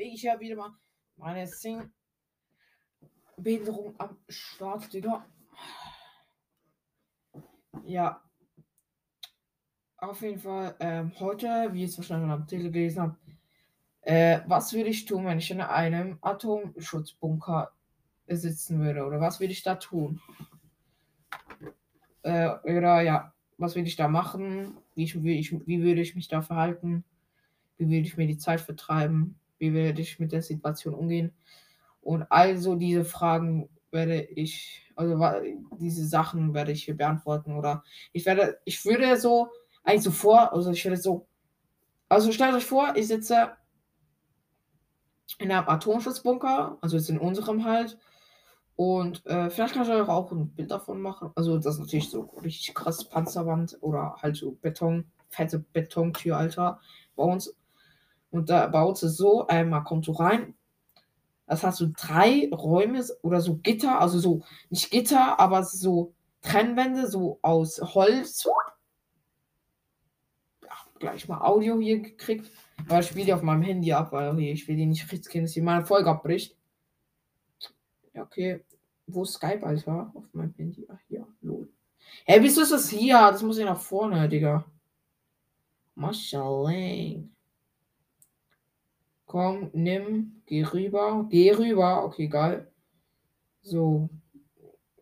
Ich habe wieder mal meine Sing-Behinderung am Start, Digga. Ja. Auf jeden Fall, ähm, heute, wie ihr es wahrscheinlich am Titel gelesen habt, äh, was würde ich tun, wenn ich in einem Atomschutzbunker sitzen würde? Oder was würde ich da tun? Äh, oder ja, was würde ich da machen? Wie, wie, ich, wie würde ich mich da verhalten? Wie würde ich mir die Zeit vertreiben? Wie würde ich mit der Situation umgehen? Und also diese Fragen werde ich, also diese Sachen werde ich hier beantworten. Oder ich werde, ich würde so eigentlich so vor, also ich werde so, also stellt euch vor, ich sitze in einem Atomschutzbunker, also jetzt in unserem halt, und äh, vielleicht kann ich euch auch ein Bild davon machen. Also das ist natürlich so richtig krass Panzerwand oder halt so Beton, fette Betontür, Alter, bei uns. Und da uns ist so, einmal kommst du rein, das hast du drei Räume oder so Gitter, also so, nicht Gitter, aber so Trennwände, so aus Holz. Ja, gleich mal Audio hier gekriegt. Aber ich spiele die auf meinem Handy ab, weil ich will die nicht riskieren, dass hier meine Folge abbricht. Ja, okay. Wo Skype, Alter? Auf meinem Handy. Ach, hier. Lol. Hä, wieso ist das hier? Das muss ich nach vorne, Digga. Maschallah. Komm, nimm, geh rüber. Geh rüber. Okay, geil. So.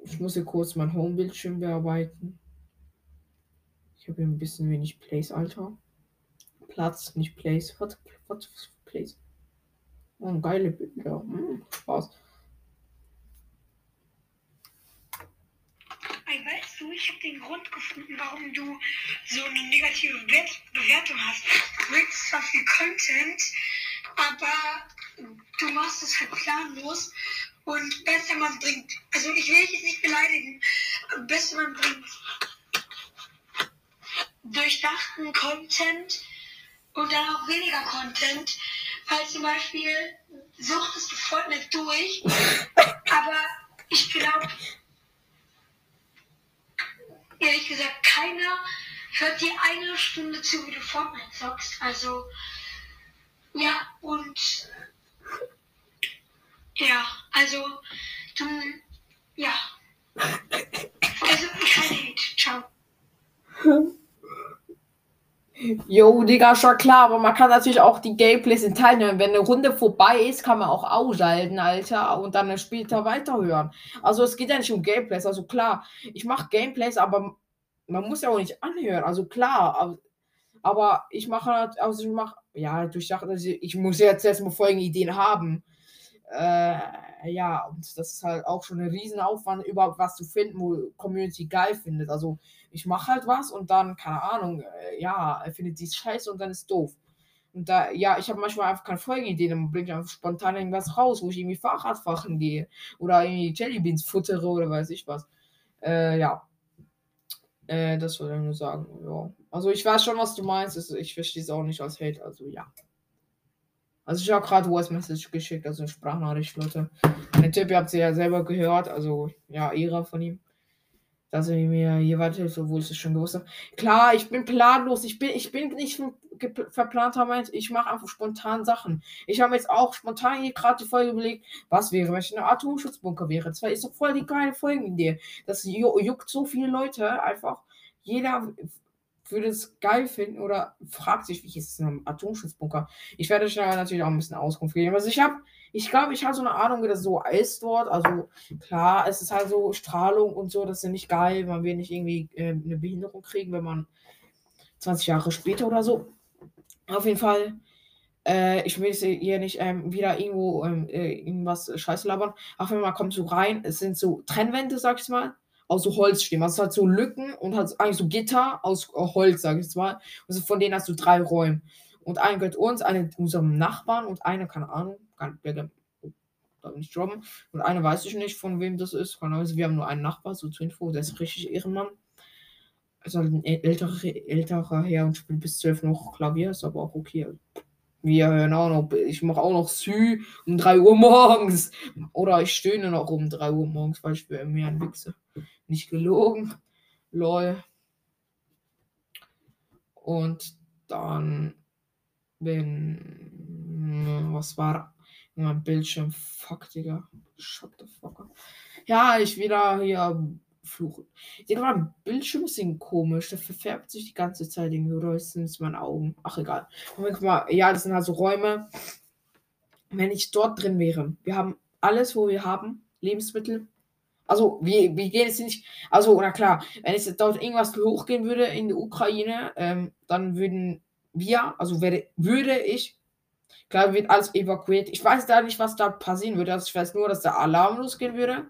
Ich muss hier kurz mein Home-Bildschirm bearbeiten. Ich habe hier ein bisschen wenig Place, Alter. Platz, nicht Place. Was? Was? Place? Oh, geile Bilder. Hm, Spaß. du, ich habe den Grund gefunden, warum du so eine negative Bewertung hast. Du willst zwar viel Content, aber du machst es halt planlos und besser man bringt, also ich will dich jetzt nicht beleidigen, besser man bringt durchdachten Content und dann auch weniger Content, weil zum Beispiel suchtest du Fortnite durch, aber ich glaube, ehrlich gesagt, keiner hört dir eine Stunde zu, wie du Fortnite zockst. Also, ja, und ja, also, du, ja. Also, kein Hate. Ciao. Jo, Digga, schon klar, aber man kann natürlich auch die Gameplays in teilnehmen. Wenn eine Runde vorbei ist, kann man auch ausschalten, Alter, und dann später weiterhören. Also es geht ja nicht um Gameplays. Also klar, ich mache Gameplays, aber man muss ja auch nicht anhören. Also klar, aber ich mache halt, also ich mache, ja, durch also ich muss jetzt erstmal folgende Ideen haben. Äh, ja, und das ist halt auch schon ein Riesenaufwand, überhaupt was zu finden, wo Community geil findet. Also ich mache halt was und dann, keine Ahnung, äh, ja, er findet dies scheiße und dann ist doof. Und da, ja, ich habe manchmal einfach keine Folgenideen, dann bringe ich einfach spontan irgendwas raus, wo ich irgendwie Fahrradfachen gehe oder irgendwie Jellybeans futtere oder weiß ich was. Äh, ja. Äh, das wollte ich nur sagen, ja. Also ich weiß schon, was du meinst. Also ich verstehe es auch nicht als Hate, also ja. Also ich habe gerade Voice Message geschickt, also Sprachnachricht, Leute. Der Typ, ihr habt sie ja selber gehört, also ja, Ehre von ihm. Dass er mir hier weiterhilft, obwohl ich es schon gewusst habe. Klar, ich bin planlos, ich bin, ich bin nicht verplanter Mensch, ich mache einfach spontan Sachen. Ich habe jetzt auch spontan hier gerade die Folge überlegt, was wäre, wenn ich in einem Atomschutzbunker wäre. Das ist doch voll die geile Folgenidee. Das juckt so viele Leute einfach. Jeder würde es geil finden oder fragt sich, wie ist es in einem Atomschutzbunker? Ich werde euch natürlich auch ein bisschen Auskunft geben. Also ich habe, ich glaube, ich habe so eine Ahnung, wie das so ist dort. Also klar, es ist halt so Strahlung und so, das ist nicht geil. Man will nicht irgendwie äh, eine Behinderung kriegen, wenn man 20 Jahre später oder so. Auf jeden Fall, äh, ich will hier nicht ähm, wieder irgendwo ähm, äh, irgendwas Scheiße labern. Auf jeden Fall kommt so rein, es sind so Trennwände, sag ich mal aus so Holz stehen. Also es hat so Lücken und hat eigentlich so Gitter aus äh, Holz, sag ich jetzt mal. Also von denen hast du drei Räume. Und eine gehört uns, eine unserem Nachbarn und eine, keine Ahnung, kann, der, oh, darf nicht droppen. Und eine weiß ich nicht, von wem das ist. Also wir haben nur einen Nachbar, so zur Info, der ist richtig Ehrenmann. Halt ein älterer, älterer Herr und spielt bis zwölf noch Klavier, ist aber auch okay. Wir hören auch noch, ich mache auch noch Sü um 3 Uhr morgens. Oder ich stöhne noch um 3 Uhr morgens, weil ich mir ein Wichse. Nicht gelogen. Lol. Und dann bin. Was war mein Bildschirm? Fuck, Digga. Shut the fuck up. Ja, ich wieder hier fluchen. Digga, mein Bildschirm ist irgendwie komisch. Der verfärbt sich die ganze Zeit irgendwie. Oder es meine Augen? Ach, egal. guck mal, ja, das sind also Räume. Wenn ich dort drin wäre, wir haben alles, wo wir haben, Lebensmittel. Also, wir, wir gehen jetzt nicht. Also, na klar, wenn es dort irgendwas hochgehen würde in der Ukraine, ähm, dann würden wir, also werde, würde ich, klar wird alles evakuiert. Ich weiß da nicht, was da passieren würde. Also ich weiß nur, dass der Alarm losgehen würde.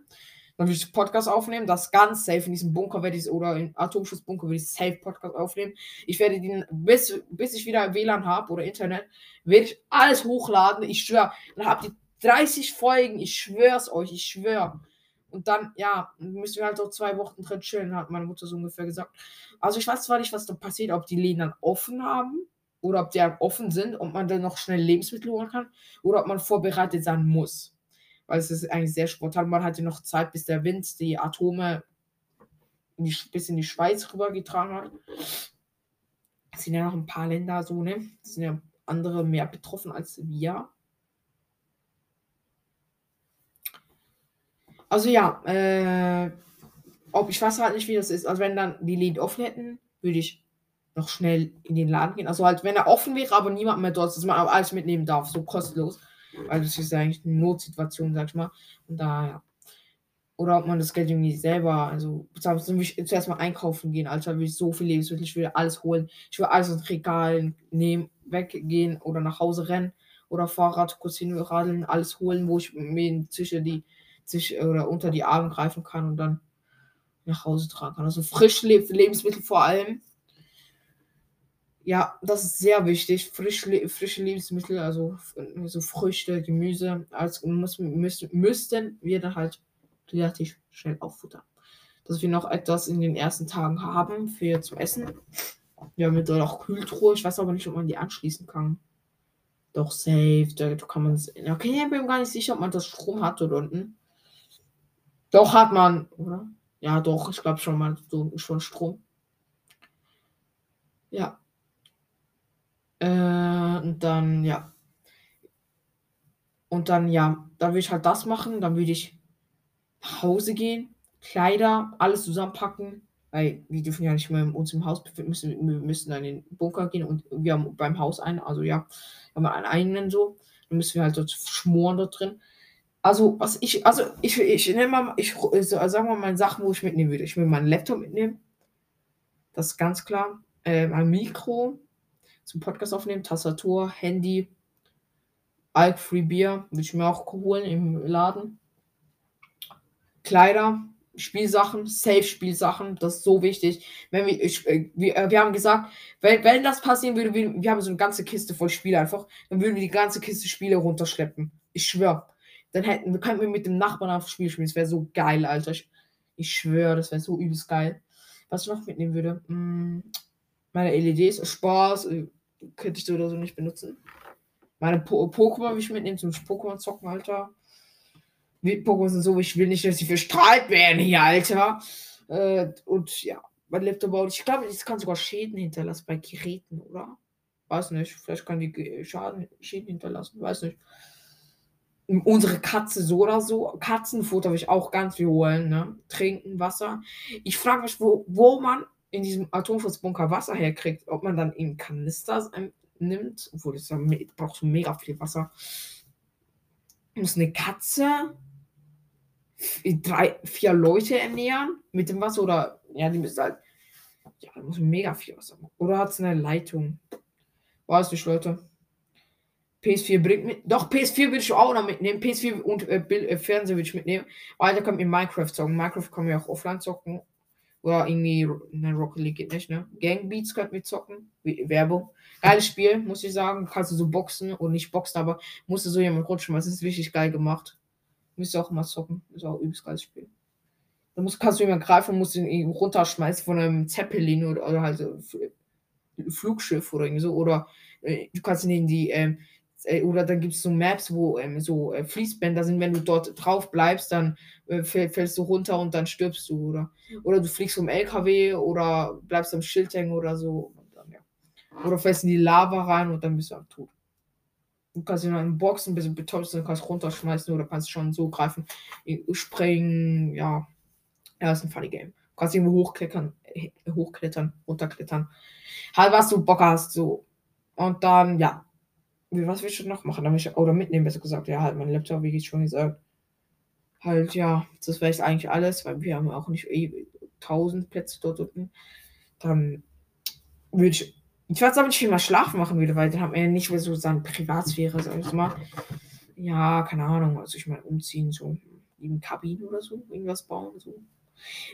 Dann würde ich Podcast aufnehmen, das ganz safe in diesem Bunker werde ich oder im Atomschutzbunker würde ich safe Podcast aufnehmen. Ich werde den, bis, bis ich wieder WLAN habe oder Internet, werde ich alles hochladen. Ich schwöre. Dann habt ihr 30 Folgen, ich schwör's euch, ich schwöre. Und dann, ja, müssen wir halt auch zwei Wochen drin chillen, hat meine Mutter so ungefähr gesagt. Also ich weiß zwar nicht, was da passiert, ob die Läden dann offen haben oder ob die halt offen sind und man dann noch schnell Lebensmittel holen kann oder ob man vorbereitet sein muss. Weil es ist eigentlich sehr spontan. Man hatte noch Zeit, bis der Wind die Atome in die, bis in die Schweiz rübergetragen hat. Es sind ja noch ein paar Länder so, ne? Es sind ja andere mehr betroffen als wir. Also ja, äh, ob ich weiß halt nicht, wie das ist. Also wenn dann die Läden offen hätten, würde ich noch schnell in den Laden gehen. Also halt, wenn er offen wäre, aber niemand mehr dort ist, dass man aber alles mitnehmen darf, so kostenlos. Weil das ist ja eigentlich eine Notsituation, sag ich mal. Und da, ja. Oder ob man das Geld irgendwie selber, also ich zuerst mal einkaufen gehen, Alter, will ich so viel Lebensmittel, ich will alles holen. Ich will alles ins Regal nehmen, weggehen oder nach Hause rennen oder Fahrrad kurz hinradeln, alles holen, wo ich mir zwischen die, zwischen, oder unter die Arme greifen kann und dann nach Hause tragen kann. Also frische Lebensmittel vor allem. Ja, das ist sehr wichtig. Frisch, frische Lebensmittel, also so Früchte, Gemüse, als müssen, müssen, müssten wir dann halt relativ schnell auffuttern. Dass wir noch etwas in den ersten Tagen haben für zum Essen. Ja, mit dort auch Kühltruhe. Ich weiß aber nicht, ob man die anschließen kann. Doch, safe. Da kann man es. Okay, ich bin gar nicht sicher, ob man das Strom hat dort unten. Doch, hat man, oder? Ja, doch, ich glaube schon mal so schon Strom. Ja. Äh, und dann, ja. Und dann, ja, da würde ich halt das machen. Dann würde ich nach Hause gehen, Kleider, alles zusammenpacken. Weil wir dürfen ja nicht mehr uns im Haus befinden, müssen, wir müssen dann in den Bunker gehen und wir haben beim Haus einen, also ja, haben wir einen eigenen so. Dann müssen wir halt dort schmoren dort drin. Also, was ich, also ich, ich nehme mal, ich sagen wir mal Sachen, wo ich mitnehmen würde. Ich will meinen Laptop mitnehmen. Das ist ganz klar. Äh, mein Mikro, zum Podcast aufnehmen, Tastatur, Handy, Alk Free Beer, würde ich mir auch holen im Laden. Kleider, Spielsachen, Safe-Spielsachen, das ist so wichtig. Wenn wir, ich, äh, wir, äh, wir haben gesagt, wenn, wenn das passieren würde, wir, wir haben so eine ganze Kiste voll Spiele einfach, dann würden wir die ganze Kiste Spiele runterschleppen. Ich schwöre. Dann hätten wir könnten wir mit dem Nachbarn auf Spiel spielen. Das wäre so geil, Alter. Ich, ich schwöre, das wäre so übelst geil. Was ich noch mitnehmen würde, mh, mm, meine LEDs, Spaß, äh, könnte ich so oder so nicht benutzen. Meine po Pokémon will ich mitnehmen zum Pokémon zocken, Alter. Pokémon sind so, ich will nicht, dass sie verstrahlt werden hier, Alter. Äh, und ja, mein Laptop baut. Ich glaube, das kann sogar Schäden hinterlassen bei Geräten, oder? Weiß nicht. Vielleicht kann die Schaden, Schäden hinterlassen. Weiß nicht. Unsere Katze so oder so. Katzenfutter will ich auch ganz viel holen, ne? Trinken, Wasser. Ich frage mich, wo, wo man in diesem Atomschutzbunker Wasser herkriegt, ob man dann in Kanister nimmt, obwohl das ja, braucht mega viel Wasser. Muss eine Katze drei, vier Leute ernähren mit dem Wasser oder ja, die müssen halt. Ja, da muss mega viel Wasser machen. Oder hat es eine Leitung? Weiß nicht, Leute. PS4 bringt mit. Doch, PS4 würde ich auch noch mitnehmen. PS4 und äh, Bild, äh, Fernseher würde ich mitnehmen. Kann man in Minecraft zocken. Minecraft kann man ja auch offline zocken. Oder irgendwie, ne, Rocket League geht nicht, ne? Gang Beats könnten wir zocken. Werbung. Geiles Spiel, muss ich sagen. Kannst du so boxen und nicht boxen, aber musst du so jemand rutschen. Das ist wirklich geil gemacht. Müsst ihr auch mal zocken. Ist auch übelst geiles Spiel. Da musst, kannst du jemanden greifen und musst ihn runterschmeißen von einem Zeppelin oder, oder halt Flugschiff oder irgendwie so. Oder äh, du kannst ihn in die, ähm, äh, oder dann gibt es so Maps, wo ähm, so äh, Fließbänder sind, wenn du dort drauf bleibst, dann äh, fällst du runter und dann stirbst du, oder? Oder du fliegst vom LKW oder bleibst am Schild hängen oder so. Dann, ja. Oder fällst in die Lava rein und dann bist du am Tod. Du kannst ihn dann boxen, ein bisschen betäubst, kannst runterschmeißen oder kannst schon so greifen, springen, ja. Ja, ist ein funny Game. Du kannst irgendwo hochklettern, hochklettern, runterklettern. Halt, was du Bock hast, so. Und dann, ja. Was willst du noch machen? Oder mitnehmen, besser gesagt. Ja, halt mein Laptop, wie ich schon gesagt. Halt, ja, das wäre eigentlich alles, weil wir haben auch nicht eh 1000 Plätze dort unten. Dann würde ich ich weiß aber nicht, wie man schlafen machen würde, weil dann hat man ja nicht mehr so seine Privatsphäre, sag ich mal. Ja, keine Ahnung. Also ich meine, umziehen, so in Kabinen oder so, irgendwas bauen, so.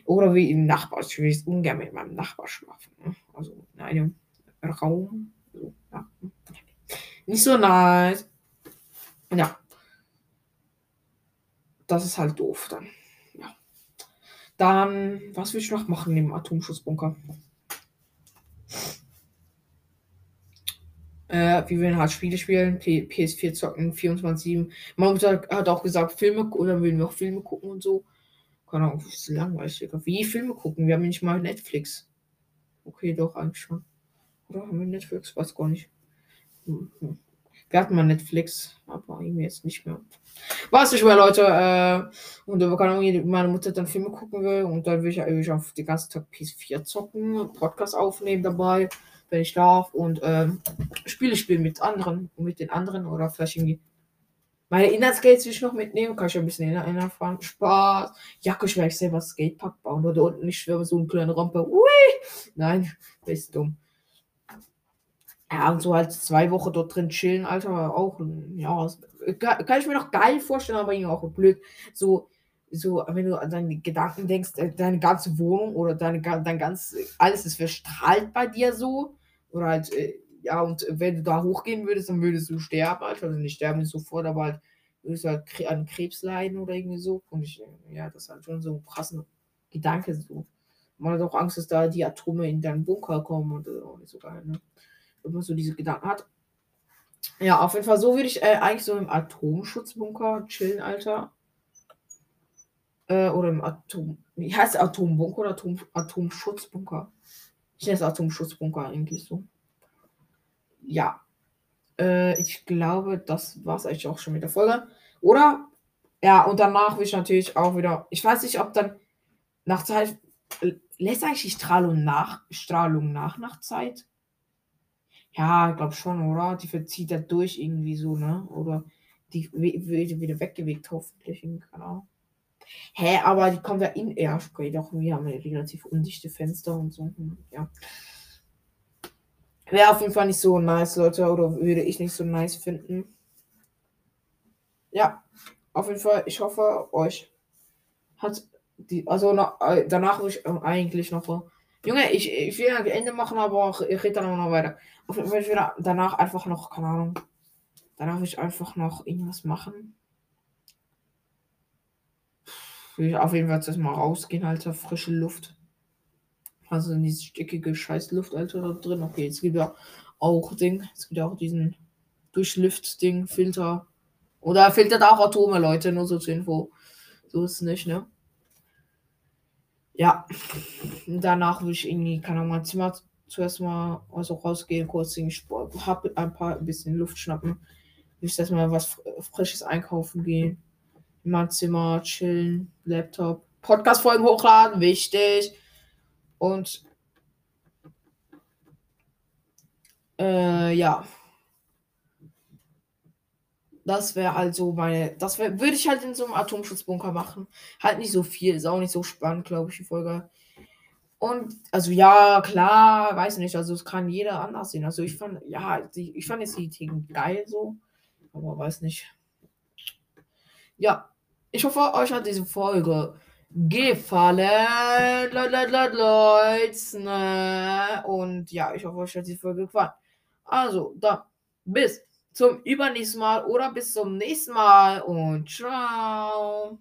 Oder wie im Nachbar. Ich will jetzt ungern mit meinem Nachbar schlafen. Ne? Also in einem Raum. So, ja. Nicht so nice. Ja. Das ist halt doof dann. Ja. Dann, was will ich noch machen im Atomschutzbunker? Äh, wir werden halt Spiele spielen, P PS4 zocken, 24-7. Meine Mutter hat auch gesagt, Filme, oder würden wir auch Filme gucken und so. Keine Ahnung, das ist langweilig. Wie Filme gucken? Wir haben nicht mal Netflix. Okay, doch, eigentlich schon. Oder haben wir Netflix? Weiß gar nicht. Wir hatten mal Netflix, aber irgendwie jetzt nicht mehr. Weiß nicht mehr, Leute. Äh, und keine Ahnung, meine Mutter dann Filme gucken will und dann will ich eigentlich auf den ganzen Tag PS4 zocken, Podcast aufnehmen dabei wenn ich darf und ähm, Spiele spielen mit anderen, mit den anderen oder vielleicht irgendwie meine Inhaltsgates will ich noch mitnehmen, kann ich ein bisschen erinnern fahren. Spaß. Ja, kann ich vielleicht selber Skatepark bauen oder unten ich schwöre so eine kleine Rampe. Ui! Nein, bist dumm. Ja, und so halt zwei Wochen dort drin chillen, Alter, auch, ja, kann ich mir noch geil vorstellen, aber irgendwie auch blöd. So, so, wenn du an deine Gedanken denkst, äh, deine ganze Wohnung oder deine, dein ganz, alles ist verstrahlt bei dir so. Oder halt, äh, ja, und wenn du da hochgehen würdest, dann würdest du sterben, Alter. Also nicht sterben sofort, aber halt würdest du halt an Krebs leiden oder irgendwie so. Und ich, ja, das ist halt schon so ein krasser Gedanke so. Man hat auch Angst, dass da die Atome in deinen Bunker kommen und auch nicht so geil, ne? Man so diese Gedanken hat. Ja, auf jeden Fall, so würde ich äh, eigentlich so im Atomschutzbunker chillen, Alter. Äh, oder im Atom. Wie heißt der Atombunker oder Atom, Atomschutzbunker? Ich nenne es Atomschutzbunker eigentlich so. Ja. Äh, ich glaube, das war es eigentlich auch schon mit der Folge. Oder? Ja, und danach will ich natürlich auch wieder. Ich weiß nicht, ob dann nach Zeit. Lässt eigentlich Strahlung nach, Strahlung nach nach Zeit? Ja, ich glaube schon, oder? Die verzieht da durch irgendwie so, ne? Oder die wird wieder weggewegt, hoffentlich. Ahnung. Hä, aber die kommt ja in. Ja, okay, doch, wir haben ja relativ undichte Fenster und so. Hm, ja. Wäre auf jeden Fall nicht so nice, Leute, oder würde ich nicht so nice finden. Ja, auf jeden Fall, ich hoffe, euch hat die. Also na, äh, danach will ich eigentlich noch. Junge, ich, ich will ein Ende machen, aber ich rede dann auch noch weiter. Auf jeden Fall, ich danach einfach noch, keine Ahnung. Danach will ich einfach noch irgendwas machen will ich auf jeden Fall jetzt mal rausgehen, Alter. Frische Luft. Also in diese stickige Scheißluft, Alter, da drin. Okay, jetzt gibt ja auch Ding. Es gibt ja auch diesen Durchlüft-Ding, Filter. Oder filtert auch Atome, Leute, nur so zur Info. So ist es nicht, ne? Ja. Danach will ich irgendwie, kann auch mein Zimmer zuerst mal also rausgehen, kurz den Sport, hab ein paar ein bisschen Luft schnappen. Will ich erstmal was Frisches einkaufen gehen in meinem Zimmer chillen, Laptop, Podcast-Folgen hochladen, wichtig. Und äh, ja. Das wäre also meine. Das würde ich halt in so einem Atomschutzbunker machen. Halt nicht so viel, ist auch nicht so spannend, glaube ich, die Folge. Und, also ja, klar, weiß nicht, also es kann jeder anders sehen. Also ich fand, ja, ich fand jetzt die Themen geil so, aber weiß nicht. Ja, ich hoffe, euch hat diese Folge gefallen. Leute. Ne? Und ja, ich hoffe, euch hat diese Folge gefallen. Also, dann bis zum übernächsten Mal oder bis zum nächsten Mal und ciao.